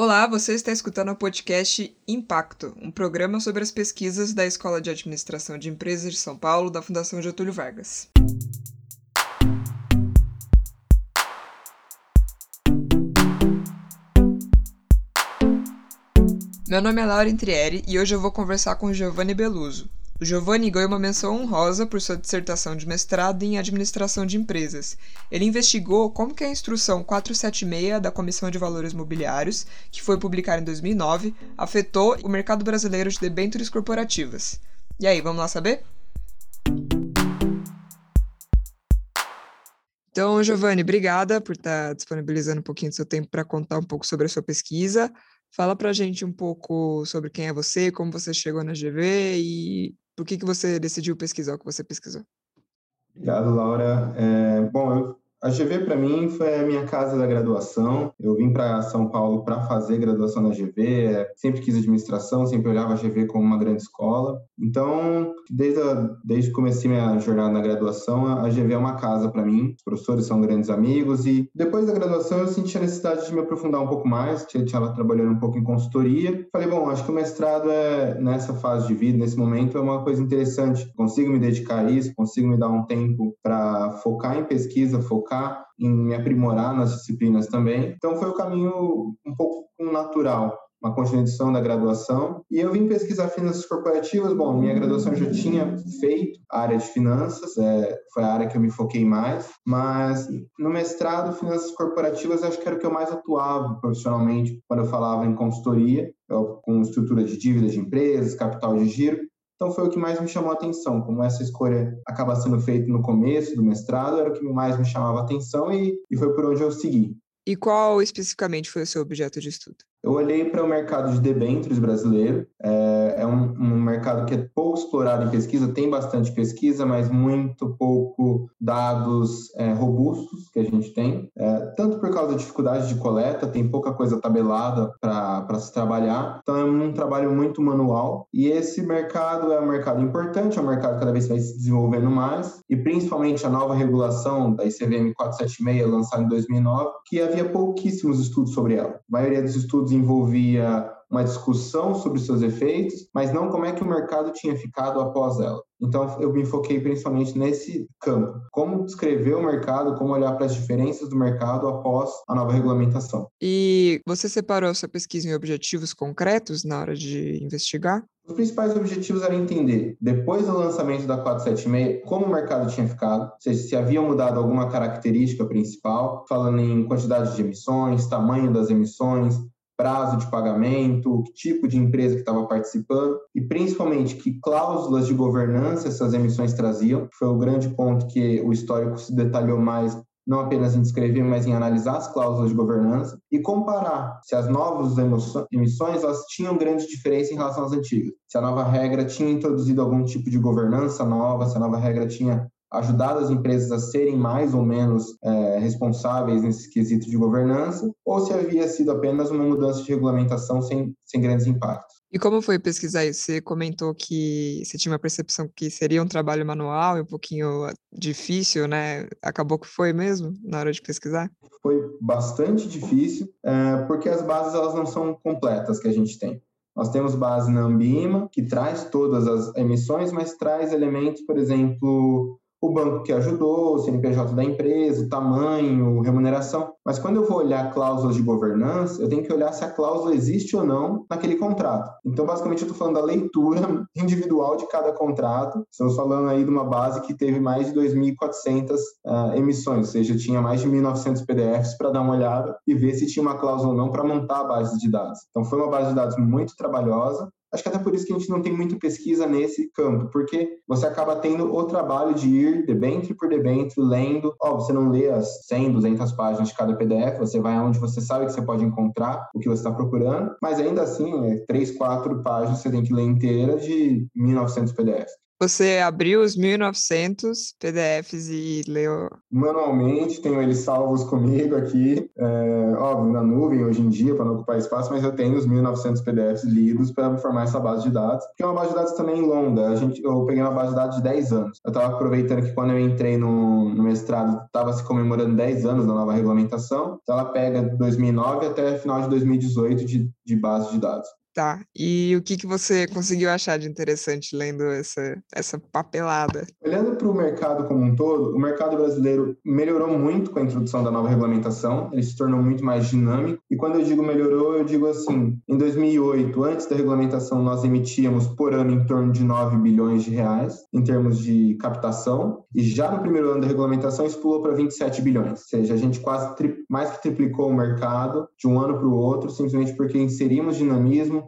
Olá, você está escutando o podcast Impacto, um programa sobre as pesquisas da Escola de Administração de Empresas de São Paulo, da Fundação Getúlio Vargas. Meu nome é Laura Intrieri e hoje eu vou conversar com Giovanni Beluso, o Giovanni ganhou uma menção honrosa por sua dissertação de mestrado em administração de empresas. Ele investigou como que a instrução 476 da Comissão de Valores Mobiliários, que foi publicada em 2009, afetou o mercado brasileiro de debêntures corporativas. E aí, vamos lá saber? Então, Giovanni, obrigada por estar disponibilizando um pouquinho do seu tempo para contar um pouco sobre a sua pesquisa. Fala para a gente um pouco sobre quem é você, como você chegou na GV e por que, que você decidiu pesquisar o que você pesquisou? Obrigado, Laura. É, bom, eu a GV para mim foi a minha casa da graduação. Eu vim para São Paulo para fazer graduação na GV. Sempre quis administração, sempre olhava a GV como uma grande escola. Então, desde a, desde que comecei minha jornada na graduação, a GV é uma casa para mim. Os professores são grandes amigos e depois da graduação eu senti a necessidade de me aprofundar um pouco mais. Eu estava trabalhando um pouco em consultoria. Falei, bom, acho que o mestrado é nessa fase de vida, nesse momento é uma coisa interessante. Consigo me dedicar a isso, consigo me dar um tempo para focar em pesquisa, focar focar em me aprimorar nas disciplinas também. Então foi o caminho um pouco natural uma continuação da graduação. E eu vim pesquisar finanças corporativas. Bom, minha graduação já tinha feito a área de finanças, é, foi a área que eu me foquei mais, mas no mestrado, finanças corporativas, acho que era o que eu mais atuava profissionalmente quando eu falava em consultoria, com estrutura de dívidas de empresas, capital de giro. Então foi o que mais me chamou a atenção, como essa escolha acaba sendo feita no começo do mestrado, era o que mais me chamava a atenção e, e foi por onde eu segui. E qual especificamente foi o seu objeto de estudo? Eu olhei para o mercado de debêntures brasileiro. É, é um, um, mercado que é pouco explorado em pesquisa, tem bastante pesquisa, mas muito pouco dados é, robustos que a gente tem. É, tanto por causa da dificuldade de coleta, tem pouca coisa tabelada para se trabalhar. Então é um trabalho muito manual. E esse mercado é um mercado importante, é um mercado que cada vez vai se desenvolvendo mais. E principalmente a nova regulação da ICVM 476, lançada em 2009, que havia pouquíssimos estudos sobre ela. A maioria dos estudos desenvolvia uma discussão sobre seus efeitos, mas não como é que o mercado tinha ficado após ela. Então, eu me foquei principalmente nesse campo. Como descrever o mercado, como olhar para as diferenças do mercado após a nova regulamentação. E você separou sua pesquisa em objetivos concretos na hora de investigar? Os principais objetivos eram entender, depois do lançamento da 476, como o mercado tinha ficado, ou seja, se havia mudado alguma característica principal, falando em quantidade de emissões, tamanho das emissões, prazo de pagamento, que tipo de empresa que estava participando e principalmente que cláusulas de governança essas emissões traziam, foi o grande ponto que o histórico se detalhou mais não apenas em descrever, mas em analisar as cláusulas de governança e comparar se as novas emissões elas tinham grande diferença em relação às antigas. Se a nova regra tinha introduzido algum tipo de governança nova, se a nova regra tinha ajudado as empresas a serem mais ou menos é, responsáveis nesse quesito de governança, ou se havia sido apenas uma mudança de regulamentação sem, sem grandes impactos. E como foi pesquisar isso? Você comentou que você tinha uma percepção que seria um trabalho manual e um pouquinho difícil, né? Acabou que foi mesmo na hora de pesquisar? Foi bastante difícil, é, porque as bases elas não são completas que a gente tem. Nós temos base na Ambima, que traz todas as emissões, mas traz elementos, por exemplo, o banco que ajudou, o CNPJ da empresa, o tamanho, remuneração. Mas quando eu vou olhar cláusulas de governança, eu tenho que olhar se a cláusula existe ou não naquele contrato. Então, basicamente, eu estou falando da leitura individual de cada contrato. Estamos falando aí de uma base que teve mais de 2.400 uh, emissões, ou seja, tinha mais de 1.900 PDFs para dar uma olhada e ver se tinha uma cláusula ou não para montar a base de dados. Então, foi uma base de dados muito trabalhosa, Acho que até por isso que a gente não tem muita pesquisa nesse campo, porque você acaba tendo o trabalho de ir debênture por debênture, lendo. Ó, você não lê as 100, 200 páginas de cada PDF, você vai aonde você sabe que você pode encontrar o que você está procurando, mas ainda assim, é 3, 4 páginas você tem que ler inteira de 1900 PDFs. Você abriu os 1900 PDFs e leu? Manualmente, tenho eles salvos comigo aqui, é, óbvio, na nuvem hoje em dia, para não ocupar espaço, mas eu tenho os 1900 PDFs lidos para formar essa base de dados, que é uma base de dados também longa. A gente, eu peguei uma base de dados de 10 anos. Eu estava aproveitando que quando eu entrei no, no mestrado, estava se comemorando 10 anos da nova regulamentação, então ela pega 2009 até final de 2018 de, de base de dados. Tá. E o que, que você conseguiu achar de interessante lendo essa, essa papelada? Olhando para o mercado como um todo, o mercado brasileiro melhorou muito com a introdução da nova regulamentação, ele se tornou muito mais dinâmico. E quando eu digo melhorou, eu digo assim: em 2008, antes da regulamentação, nós emitíamos por ano em torno de 9 bilhões de reais em termos de captação, e já no primeiro ano da regulamentação isso pulou para 27 bilhões, ou seja, a gente quase mais que triplicou o mercado de um ano para o outro, simplesmente porque inserimos dinamismo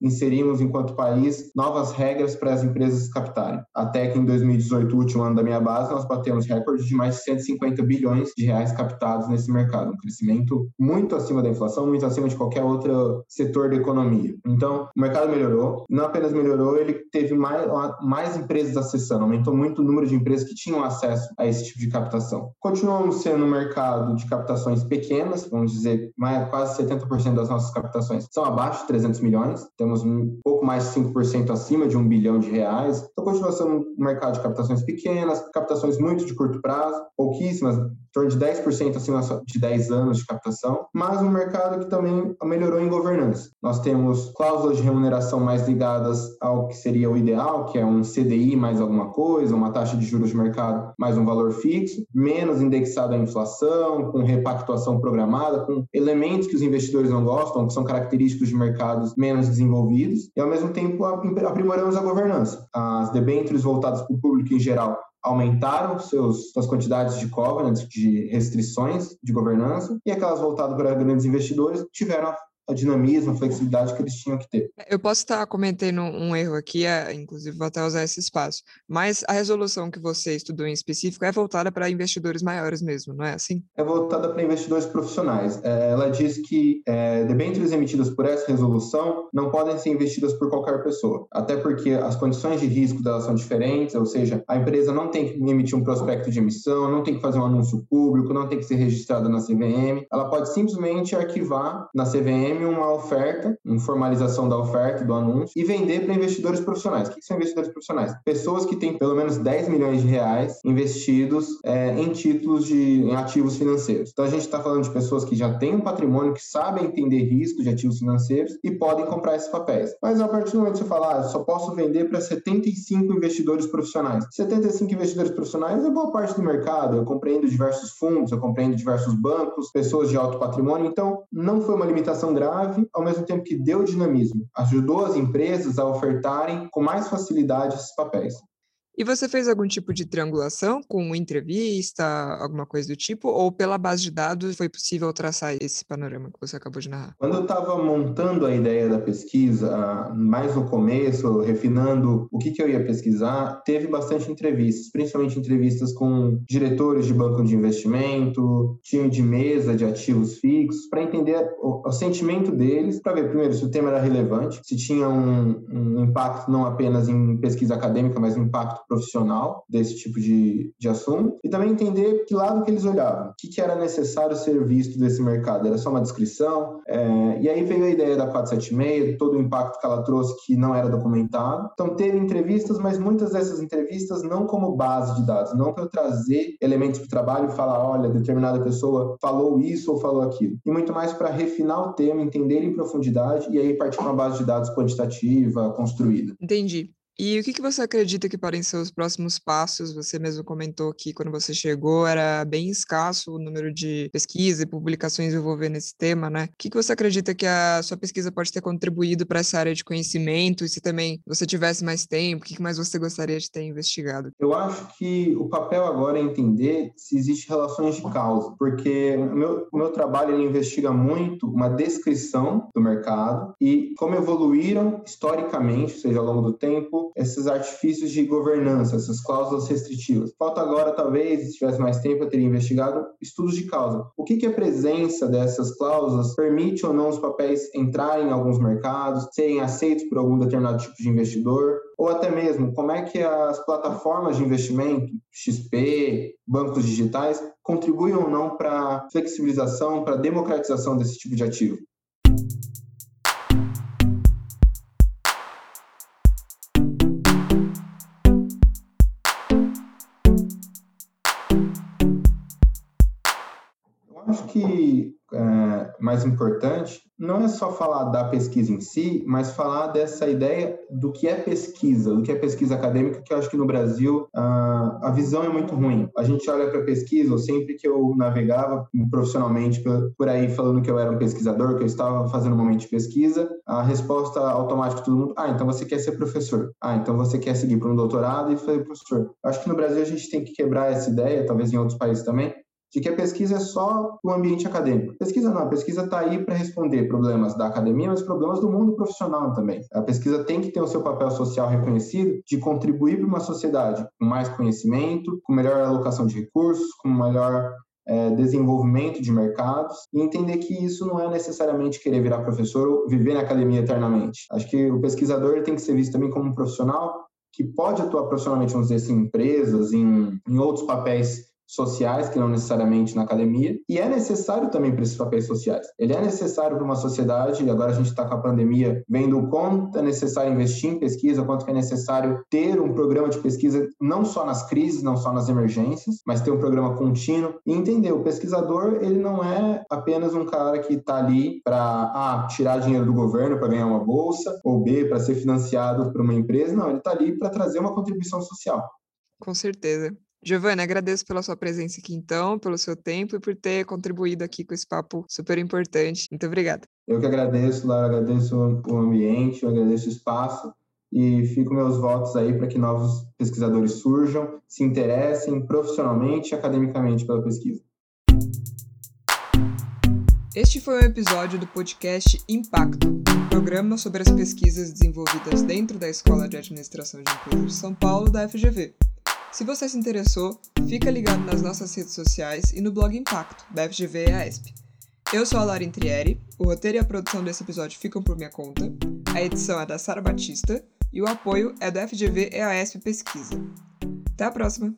inserimos, enquanto país, novas regras para as empresas captarem. Até que em 2018, o último ano da minha base, nós batemos recorde de mais de 150 bilhões de reais captados nesse mercado, um crescimento muito acima da inflação, muito acima de qualquer outro setor da economia. Então, o mercado melhorou, não apenas melhorou, ele teve mais, mais empresas acessando, aumentou muito o número de empresas que tinham acesso a esse tipo de captação. Continuamos sendo um mercado de captações pequenas, vamos dizer, mais, quase 70% das nossas captações são abaixo de 300 milhões, temos um pouco mais de 5% acima de um bilhão de reais. Então, continua sendo um mercado de captações pequenas, captações muito de curto prazo, pouquíssimas, em torno de 10% acima de 10 anos de captação, mas um mercado que também melhorou em governança. Nós temos cláusulas de remuneração mais ligadas ao que seria o ideal, que é um CDI mais alguma coisa, uma taxa de juros de mercado mais um valor fixo, menos indexado à inflação, com repactuação programada, com elementos que os investidores não gostam, que são característicos de mercados menos desenvolvidos, e ao mesmo tempo aprimoramos a governança. As debêntures voltadas para o público em geral aumentaram seus, suas quantidades de covenants, de restrições de governança, e aquelas voltadas para grandes investidores tiveram a dinamismo, a flexibilidade que eles tinham que ter. Eu posso estar cometendo um erro aqui, é, inclusive vou até usar esse espaço, mas a resolução que você estudou em específico é voltada para investidores maiores mesmo, não é assim? É voltada para investidores profissionais. É, ela diz que é, debêntures emitidas por essa resolução não podem ser investidas por qualquer pessoa, até porque as condições de risco delas são diferentes, ou seja, a empresa não tem que emitir um prospecto de emissão, não tem que fazer um anúncio público, não tem que ser registrada na CVM, ela pode simplesmente arquivar na CVM uma oferta, uma formalização da oferta, do anúncio, e vender para investidores profissionais. O que são investidores profissionais? Pessoas que têm pelo menos 10 milhões de reais investidos é, em títulos de em ativos financeiros. Então a gente está falando de pessoas que já têm um patrimônio, que sabem entender risco de ativos financeiros e podem comprar esses papéis. Mas a partir do momento que você falar, ah, só posso vender para 75 investidores profissionais. 75 investidores profissionais é boa parte do mercado. Eu compreendo diversos fundos, eu compreendo diversos bancos, pessoas de alto patrimônio. Então não foi uma limitação grande grave, ao mesmo tempo que deu dinamismo, ajudou as empresas a ofertarem com mais facilidade esses papéis. E você fez algum tipo de triangulação com entrevista, alguma coisa do tipo, ou pela base de dados foi possível traçar esse panorama que você acabou de narrar? Quando eu estava montando a ideia da pesquisa, mais no começo, refinando o que, que eu ia pesquisar, teve bastante entrevistas, principalmente entrevistas com diretores de banco de investimento, time de mesa de ativos fixos, para entender o, o, sentimento deles, para ver primeiro se o tema era relevante, se tinha um, um impacto não apenas em pesquisa acadêmica, mas um impacto profissional desse tipo de, de assunto e também entender que lado que eles olhavam, o que, que era necessário ser visto desse mercado. Era só uma descrição? É, e aí veio a ideia da 476, todo o impacto que ela trouxe que não era documentado. Então teve entrevistas, mas muitas dessas entrevistas não como base de dados, não para trazer elementos para o trabalho e falar, olha, determinada pessoa falou isso ou falou aquilo. E muito mais para refinar o tema, entender em profundidade e aí partir para uma base de dados quantitativa, construída. Entendi. E o que, que você acredita que podem ser os próximos passos? Você mesmo comentou que quando você chegou era bem escasso o número de pesquisas e publicações envolvendo esse tema, né? O que, que você acredita que a sua pesquisa pode ter contribuído para essa área de conhecimento? E se também você tivesse mais tempo, o que, que mais você gostaria de ter investigado? Eu acho que o papel agora é entender se existe relações de causa, porque o meu, meu trabalho ele investiga muito uma descrição do mercado e como evoluíram historicamente, seja ao longo do tempo, esses artifícios de governança, essas cláusulas restritivas. Falta agora, talvez, se tivesse mais tempo, eu teria investigado estudos de causa. O que, que a presença dessas cláusulas permite ou não os papéis entrarem em alguns mercados, serem aceitos por algum determinado tipo de investidor, ou até mesmo como é que as plataformas de investimento, XP, bancos digitais, contribuem ou não para flexibilização, para democratização desse tipo de ativo. Acho que é, mais importante não é só falar da pesquisa em si, mas falar dessa ideia do que é pesquisa, do que é pesquisa acadêmica, que eu acho que no Brasil uh, a visão é muito ruim. A gente olha para pesquisa, ou sempre que eu navegava profissionalmente por aí falando que eu era um pesquisador, que eu estava fazendo um momento de pesquisa, a resposta automática de todo mundo, ah, então você quer ser professor. Ah, então você quer seguir para um doutorado e ser professor. Acho que no Brasil a gente tem que quebrar essa ideia, talvez em outros países também, de que a pesquisa é só o ambiente acadêmico. Pesquisa não, a pesquisa está aí para responder problemas da academia, mas problemas do mundo profissional também. A pesquisa tem que ter o seu papel social reconhecido de contribuir para uma sociedade com mais conhecimento, com melhor alocação de recursos, com melhor é, desenvolvimento de mercados e entender que isso não é necessariamente querer virar professor ou viver na academia eternamente. Acho que o pesquisador tem que ser visto também como um profissional que pode atuar profissionalmente, vamos dizer assim, em empresas, em, em outros papéis sociais, que não necessariamente na academia, e é necessário também para esses papéis sociais. Ele é necessário para uma sociedade, e agora a gente está com a pandemia vendo o quanto é necessário investir em pesquisa, quanto é necessário ter um programa de pesquisa não só nas crises, não só nas emergências, mas ter um programa contínuo e entender, o pesquisador, ele não é apenas um cara que está ali para A, tirar dinheiro do governo para ganhar uma bolsa, ou B, para ser financiado por uma empresa, não, ele está ali para trazer uma contribuição social. Com certeza. Giovanni, agradeço pela sua presença aqui então, pelo seu tempo e por ter contribuído aqui com esse papo super importante. Muito obrigada. Eu que agradeço, Lara, agradeço o ambiente, eu agradeço o espaço e fico meus votos aí para que novos pesquisadores surjam, se interessem profissionalmente e academicamente pela pesquisa. Este foi o um episódio do podcast Impacto, um programa sobre as pesquisas desenvolvidas dentro da Escola de Administração de Empresas de São Paulo da FGV. Se você se interessou, fica ligado nas nossas redes sociais e no blog Impacto, da FGV e AESP. Eu sou a Lara Intrieri, o roteiro e a produção desse episódio ficam por minha conta, a edição é da Sara Batista e o apoio é do FGV e AESP Pesquisa. Até a próxima!